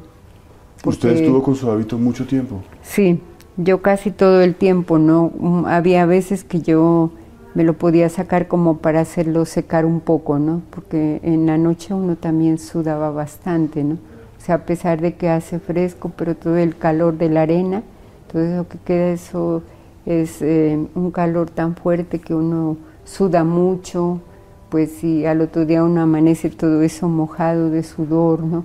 ¿Usted Porque- estuvo con su hábito mucho tiempo? Sí, yo casi todo el tiempo, ¿no? Mm, Había veces que yo me lo podía sacar como para hacerlo secar un poco, ¿no? Porque en la noche uno también sudaba bastante, ¿no? O sea, a pesar de que hace fresco, pero todo el calor de la arena, todo eso que queda, eso es eh, un calor tan fuerte que uno suda mucho, pues si al otro día uno amanece todo eso mojado de sudor, ¿no?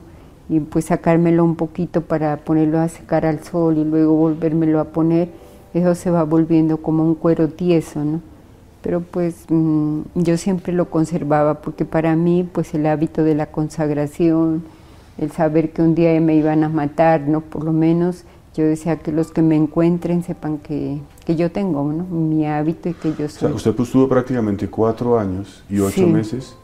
y pues sacármelo un poquito para ponerlo a secar al sol y luego volvérmelo a poner, eso se va volviendo como un cuero tieso, ¿no? Pero pues mm, yo siempre lo conservaba porque para mí pues el hábito de la consagración, el saber que un día me iban a matar, ¿no? Por lo menos yo decía que los que me encuentren sepan que, que yo tengo, ¿no? Mi hábito y que yo O sea, soy. usted pues tuvo prácticamente cuatro años y ocho Sí. meses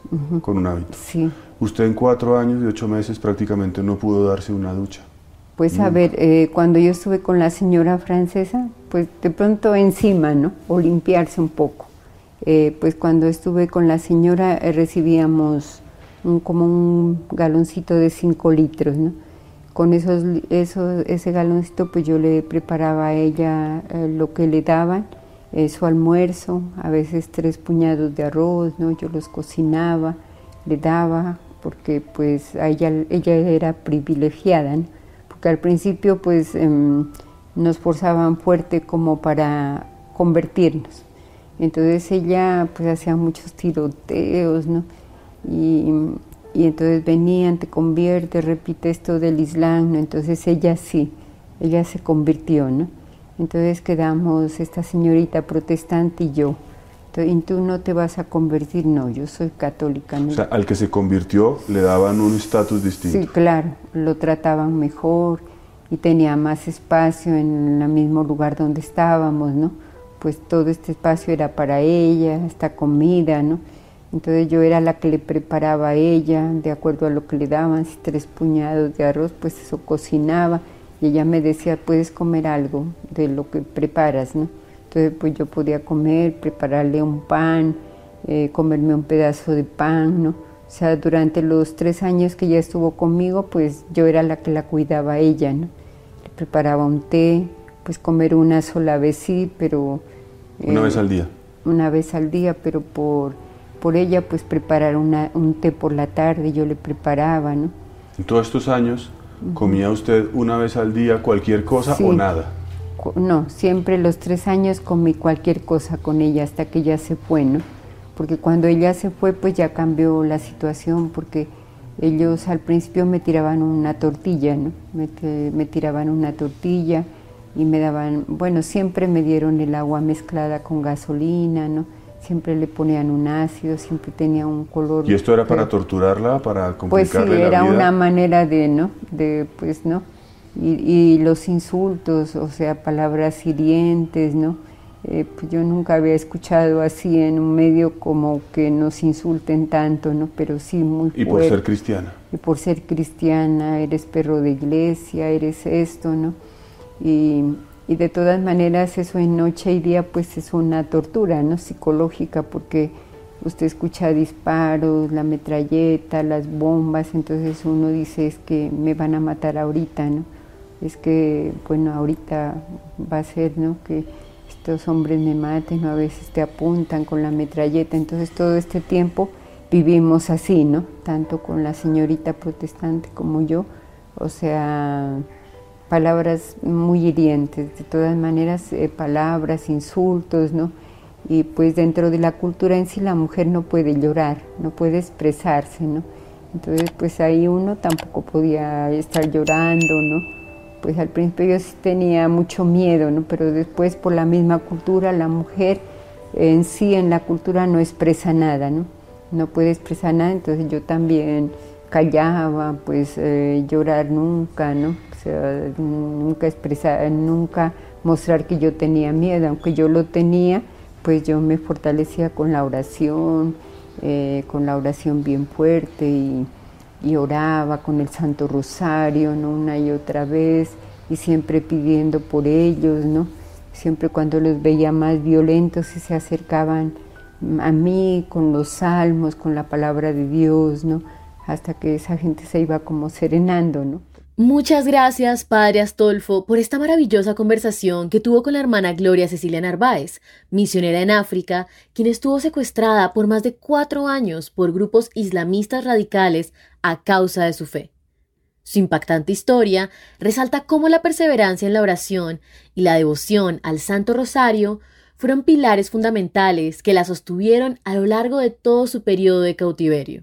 con un hábito. Sí. Usted en cuatro años y ocho meses prácticamente no pudo darse una ducha. Pues a ver, eh, cuando yo estuve con la señora francesa, pues de pronto encima, ¿no? O limpiarse un poco. Eh, pues cuando estuve con la señora eh, recibíamos un- como un galoncito de 5 litros, ¿no? Con esos, li- eso, ese galoncito pues yo le preparaba a ella eh, lo que le daban, eh, su almuerzo, a veces tres puñados de arroz, ¿no? Yo los cocinaba, le daba, porque pues a ella, ella era privilegiada, ¿no? porque al principio pues em, nos forzaban fuerte como para convertirnos. Entonces ella pues hacía muchos tiroteos, ¿no? Y, y entonces venían, te convierte, repite esto del Islam, ¿no? Entonces ella sí, ella se convirtió, ¿no? Entonces quedamos esta señorita protestante y yo. Entonces, ¿y tú no te vas a convertir? No, yo soy católica. ¿no? O sea, al que se convirtió le daban un estatus distinto. Sí, claro, lo trataban mejor y tenía más espacio en el mismo lugar donde estábamos, ¿no? Pues todo este espacio era para ella, esta comida, ¿no? Entonces yo era la que le preparaba a ella, de acuerdo a lo que le daban, si tres puñados de arroz, pues eso cocinaba y ella me decía, puedes comer algo de lo que preparas, ¿no? Entonces pues yo podía comer, prepararle un pan, eh, comerme un pedazo de pan, ¿no? O sea, durante los tres años que ella estuvo conmigo, pues yo era la que la cuidaba a ella, ¿no? Le preparaba un té, pues comer una sola vez sí, pero... Una eh, vez al día. Una vez al día, pero por, por ella, pues preparar una- un té por la tarde, yo le preparaba, ¿no? En todos estos años, ¿comía usted una vez al día cualquier cosa Sí. o nada? No, siempre los tres años comí cualquier cosa con ella hasta que ella se fue, ¿no? Porque cuando ella se fue, pues ya cambió la situación, porque ellos al principio me tiraban una tortilla, ¿no? Me, me tiraban una tortilla y me daban, bueno, siempre me dieron el agua mezclada con gasolina, ¿no? Siempre le ponían un ácido, siempre tenía un color. ¿Y esto era para torturarla, para Pues sí, complicarle era la vida? una manera de, ¿no? De, pues, ¿no? Y, y los insultos, o sea, palabras hirientes, ¿no? Eh, pues yo nunca había escuchado así en un medio como que nos insulten tanto, ¿no? Pero sí muy Y por fuerte. ser cristiana. Y por ser cristiana, eres perro de iglesia, eres esto, ¿no? Y, y de todas maneras eso en noche y día pues es una tortura, ¿no? Psicológica, porque usted escucha disparos, la metralleta, las bombas, entonces uno dice es que me van a matar ahorita, ¿no? Es que, bueno, ahorita va a ser, ¿no? Que estos hombres me maten, o a veces te apuntan con la metralleta, entonces todo este tiempo vivimos así, ¿no? Tanto con la señorita protestante como yo, o sea, palabras muy hirientes, de todas maneras, eh, palabras, insultos, ¿no? Y pues dentro de la cultura en sí la mujer no puede llorar, no puede expresarse, ¿no? Entonces pues ahí uno tampoco podía estar llorando, ¿no? Pues al principio yo sí tenía mucho miedo, ¿no? Pero después por la misma cultura la mujer en sí en la cultura no expresa nada, ¿no? No puede expresar nada, entonces yo también callaba, pues eh, llorar nunca, ¿no? Sea, nunca expresar, nunca mostrar que yo tenía miedo, aunque yo lo tenía, pues yo me fortalecía con la oración, eh, con la oración bien fuerte y, y oraba con el Santo Rosario, ¿no? Una y otra vez y siempre pidiendo por ellos, ¿no? Siempre cuando los veía más violentos y se acercaban a mí con los salmos, con la palabra de Dios, ¿no? Hasta que esa gente se iba como serenando, ¿no? Muchas gracias, Padre Astolfo, por esta maravillosa conversación que tuvo con la hermana Gloria Cecilia Narváez, misionera en África, quien estuvo secuestrada por más de cuatro años por grupos islamistas radicales a causa de su fe. Su impactante historia resalta cómo la perseverancia en la oración y la devoción al Santo Rosario fueron pilares fundamentales que la sostuvieron a lo largo de todo su periodo de cautiverio.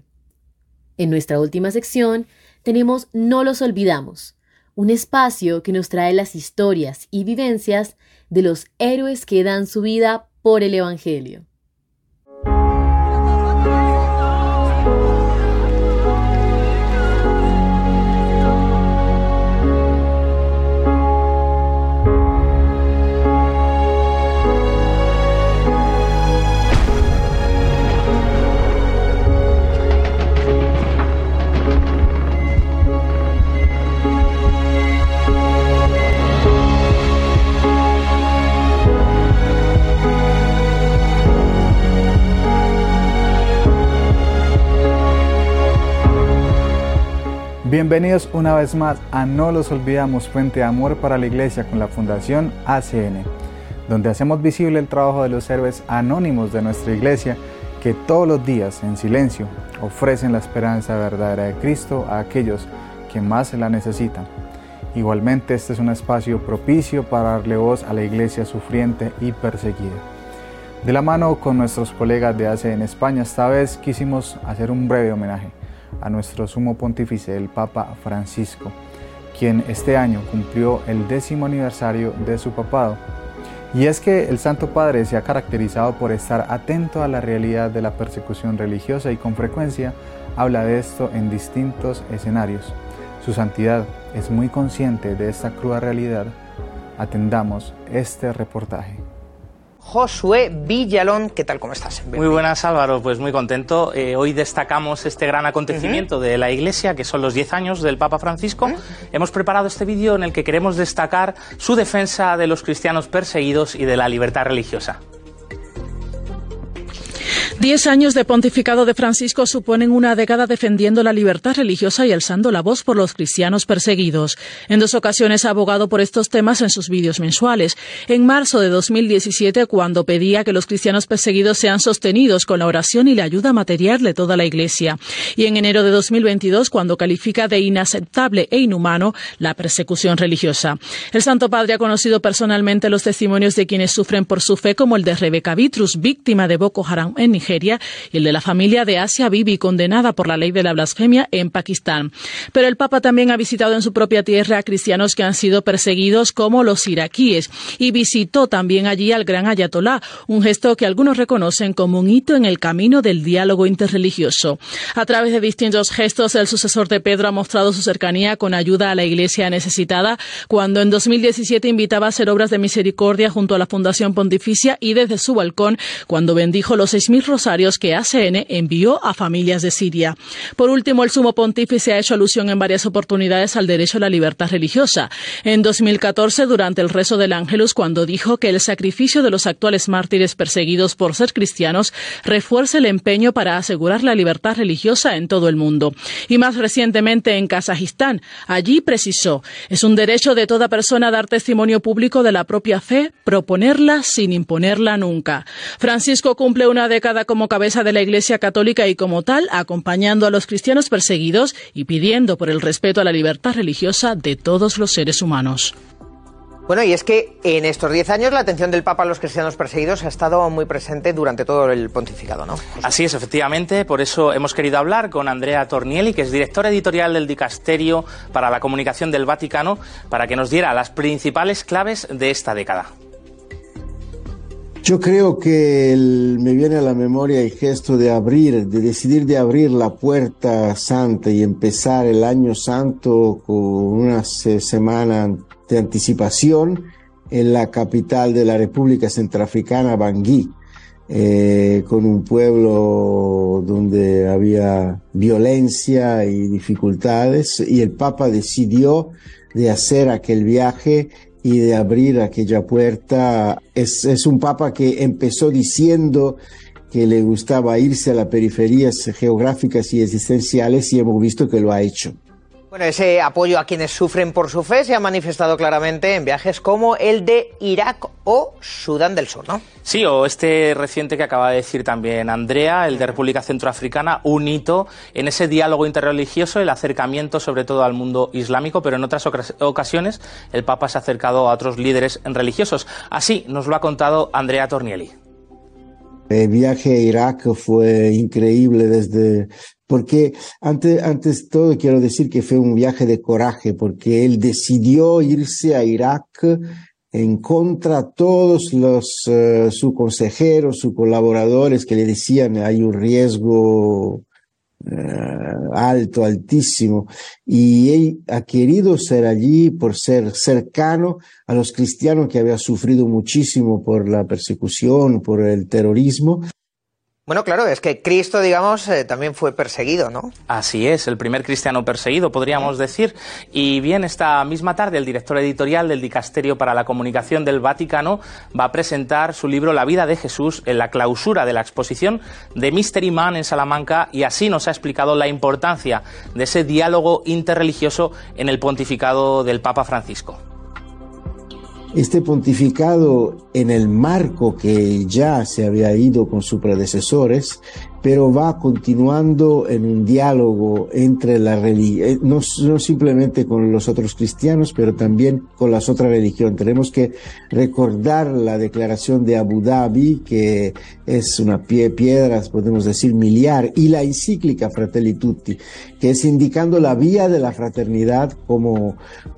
En nuestra última sección tenemos No los olvidamos, un espacio que nos trae las historias y vivencias de los héroes que dan su vida por el Evangelio. Bienvenidos una vez más a No los olvidamos, Fuente de Amor para la Iglesia con la Fundación ACN, donde hacemos visible el trabajo de los héroes anónimos de nuestra iglesia que todos los días, en silencio, ofrecen la esperanza verdadera de Cristo a aquellos que más la necesitan. Igualmente, este es un espacio propicio para darle voz a la iglesia sufriente y perseguida. De la mano con nuestros colegas de ACN España, esta vez quisimos hacer un breve homenaje a nuestro sumo pontífice, el Papa Francisco, quien este año cumplió el décimo aniversario de su papado. Y es que el Santo Padre se ha caracterizado por estar atento a la realidad de la persecución religiosa y con frecuencia habla de esto en distintos escenarios. Su santidad es muy consciente de esta cruda realidad. Atendamos este reportaje. Josué Villalón. ¿Qué tal? ¿Cómo estás? Muy buenas, Álvaro. Pues muy contento. Eh, hoy destacamos este gran acontecimiento de la Iglesia, que son los 10 años del Papa Francisco. Hemos preparado este vídeo en el que queremos destacar su defensa de los cristianos perseguidos y de la libertad religiosa. Diez años de pontificado de Francisco suponen una década defendiendo la libertad religiosa y alzando la voz por los cristianos perseguidos. En dos ocasiones ha abogado por estos temas en sus vídeos mensuales. En marzo de 2017, cuando pedía que los cristianos perseguidos sean sostenidos con la oración y la ayuda material de toda la Iglesia. Y en enero de 2022, cuando califica de inaceptable e inhumano la persecución religiosa. El Santo Padre ha conocido personalmente los testimonios de quienes sufren por su fe, como el de Rebeca Vitrus, víctima de Boko Haram en Nigeria y el de la familia de Asia Bibi, condenada por la ley de la blasfemia en Pakistán. Pero el Papa también ha visitado en su propia tierra a cristianos que han sido perseguidos como los iraquíes y visitó también allí al gran ayatolá, un gesto que algunos reconocen como un hito en el camino del diálogo interreligioso. A través de distintos gestos, el sucesor de Pedro ha mostrado su cercanía con ayuda a la iglesia necesitada cuando en 2017 invitaba a hacer obras de misericordia junto a la Fundación Pontificia y desde su balcón cuando bendijo los 6.000 rosarios que ACN envió a familias de Siria. Por último, el sumo pontífice ha hecho alusión en varias oportunidades al derecho a la libertad religiosa. En 2014, durante el rezo del Ángelus, cuando dijo que el sacrificio de los actuales mártires perseguidos por ser cristianos refuerza el empeño para asegurar la libertad religiosa en todo el mundo. Y más recientemente en Kazajistán, allí precisó, es un derecho de toda persona dar testimonio público de la propia fe, proponerla sin imponerla nunca. Francisco cumple una década como cabeza de la Iglesia Católica y como tal acompañando a los cristianos perseguidos y pidiendo por el respeto a la libertad religiosa de todos los seres humanos. Bueno, y es que en estos 10 años la atención del Papa a los cristianos perseguidos ha estado muy presente durante todo el pontificado, ¿no? Así es, efectivamente. Por eso hemos querido hablar con Andrea Tornielli, que es directora editorial del Dicasterio para la Comunicación del Vaticano, para que nos diera las principales claves de esta década. Yo creo que me viene a la memoria el gesto de abrir, de decidir de abrir la puerta santa y empezar el año santo con una se- semana de anticipación en la capital de la República Centroafricana, Bangui, eh, con un pueblo donde había violencia y dificultades, y el Papa decidió de hacer aquel viaje y de abrir aquella puerta. Es, es un papa que empezó diciendo que le gustaba irse a las periferias geográficas y existenciales y hemos visto que lo ha hecho. Bueno, ese apoyo a quienes sufren por su fe se ha manifestado claramente en viajes como el de Irak o Sudán del Sur, ¿no? Sí, o este reciente que acaba de decir también Andrea, el de República Centroafricana, un hito en ese diálogo interreligioso, el acercamiento sobre todo al mundo islámico, pero en otras ocasiones el Papa se ha acercado a otros líderes religiosos. Así nos lo ha contado Andrea Tornielli. El viaje a Irak fue increíble desde, porque antes, antes todo quiero decir que fue un viaje de coraje, porque él decidió irse a Irak en contra de todos los, uh, sus consejeros, sus colaboradores que le decían hay un riesgo uh, alto, altísimo. Y él ha querido ser allí por ser cercano a los cristianos que habían sufrido muchísimo por la persecución, por el terrorismo. Bueno, claro, es que Cristo, digamos, eh, también fue perseguido, ¿no? Así es, el primer cristiano perseguido, podríamos decir. Y bien, esta misma tarde el director editorial del Dicasterio para la Comunicación del Vaticano va a presentar su libro La vida de Jesús en la clausura de la exposición de Mystery Man en Salamanca y así nos ha explicado la importancia de ese diálogo interreligioso en el pontificado del Papa Francisco este pontificado en el marco que ya se había ido con sus predecesores, pero va continuando en un diálogo entre la religión, eh, no, no, simplemente con los otros cristianos, pero también con las otras religiones. Tenemos que recordar la declaración de Abu Dhabi, que es una pie, piedra, podemos decir, miliar, y la encíclica Fratelli Tutti, que es indicando la vía de la fraternidad como,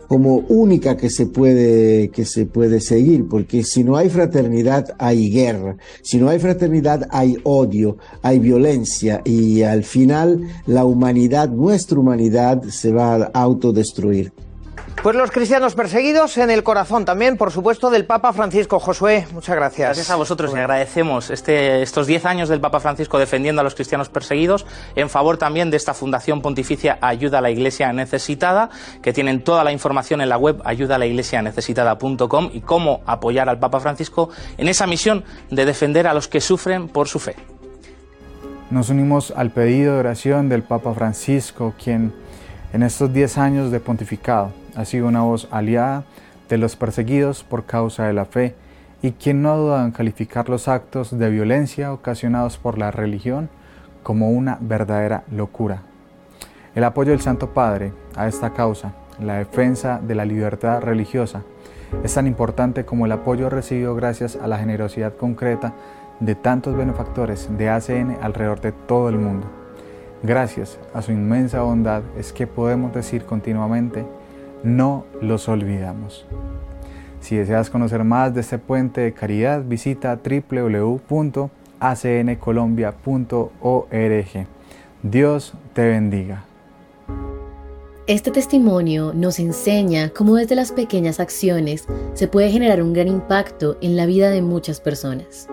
como única que se puede, que se puede seguir, porque si no hay fraternidad hay guerra, si no hay fraternidad hay odio, hay violencia y al final la humanidad, nuestra humanidad se va a autodestruir. Pues los cristianos perseguidos en el corazón también, por supuesto, del Papa Francisco. Josué, muchas gracias. Gracias a vosotros y agradecemos este, estos 10 años del Papa Francisco defendiendo a los cristianos perseguidos, en favor también de esta Fundación Pontificia Ayuda a la Iglesia Necesitada, que tienen toda la información en la web ayudalaiglesianecesitada.com y cómo apoyar al Papa Francisco en esa misión de defender a los que sufren por su fe. Nos unimos al pedido de oración del Papa Francisco, quien en estos 10 años de pontificado ha sido una voz aliada de los perseguidos por causa de la fe y quien no ha en calificar los actos de violencia ocasionados por la religión como una verdadera locura. El apoyo del Santo Padre a esta causa, la defensa de la libertad religiosa, es tan importante como el apoyo recibido gracias a la generosidad concreta de tantos benefactores de ACN alrededor de todo el mundo. Gracias a su inmensa bondad es que podemos decir continuamente, no los olvidamos. Si deseas conocer más de este puente de caridad, visita www.acncolombia.org. Dios te bendiga. Este testimonio nos enseña cómo desde las pequeñas acciones se puede generar un gran impacto en la vida de muchas personas.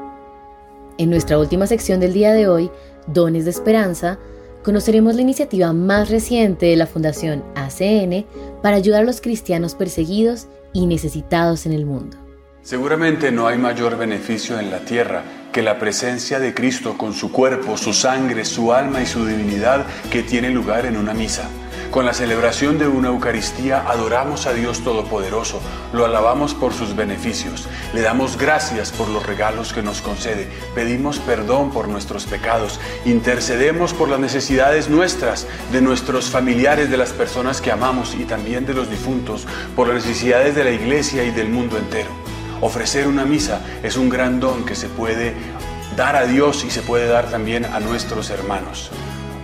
En nuestra última sección del día de hoy, Dones de Esperanza, conoceremos la iniciativa más reciente de la Fundación ACN para ayudar a los cristianos perseguidos y necesitados en el mundo. Seguramente no hay mayor beneficio en la tierra que la presencia de Cristo con su cuerpo, su sangre, su alma y su divinidad que tiene lugar en una misa. Con la celebración de una Eucaristía adoramos a Dios Todopoderoso, lo alabamos por sus beneficios, le damos gracias por los regalos que nos concede, pedimos perdón por nuestros pecados, intercedemos por las necesidades nuestras, de nuestros familiares, de las personas que amamos y también de los difuntos, por las necesidades de la iglesia y del mundo entero. Ofrecer una misa es un gran don que se puede dar a Dios y se puede dar también a nuestros hermanos.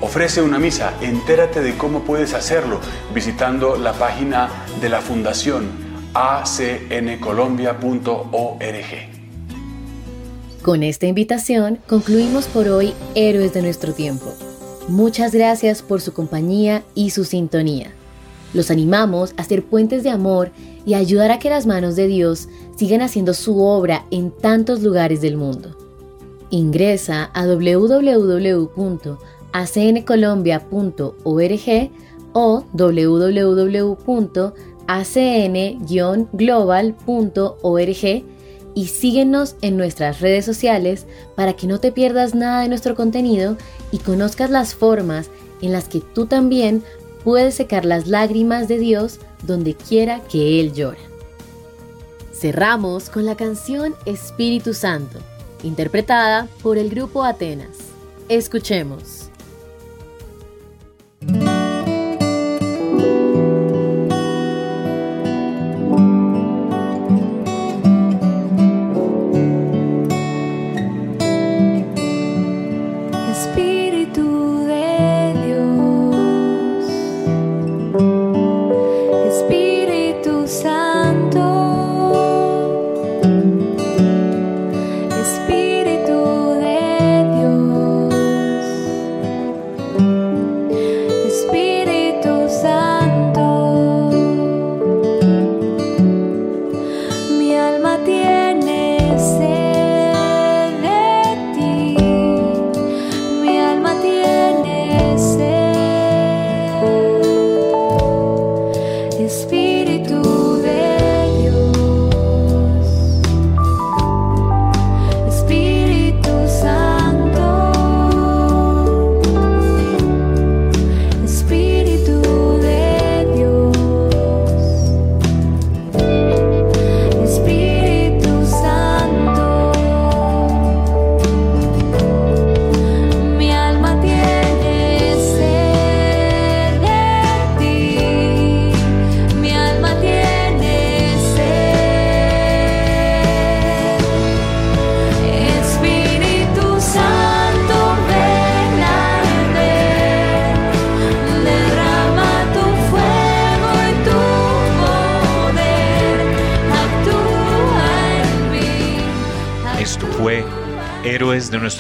Ofrece una misa, entérate de cómo puedes hacerlo visitando la página de la Fundación acncolombia.org. Con esta invitación concluimos por hoy Héroes de nuestro tiempo. Muchas gracias por su compañía y su sintonía. Los animamos a ser puentes de amor y ayudar a que las manos de Dios sigan haciendo su obra en tantos lugares del mundo. Ingresa a www acncolombia.org o www.acn-global.org y síguenos en nuestras redes sociales para que no te pierdas nada de nuestro contenido y conozcas las formas en las que tú también puedes secar las lágrimas de Dios donde quiera que Él llora. Cerramos con la canción Espíritu Santo, interpretada por el grupo Atenas. Escuchemos. Espíritu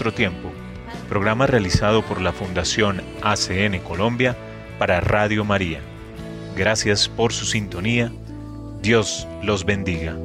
tiempo, programa realizado por la Fundación ACN Colombia para Radio María. Gracias por su sintonía. Dios los bendiga.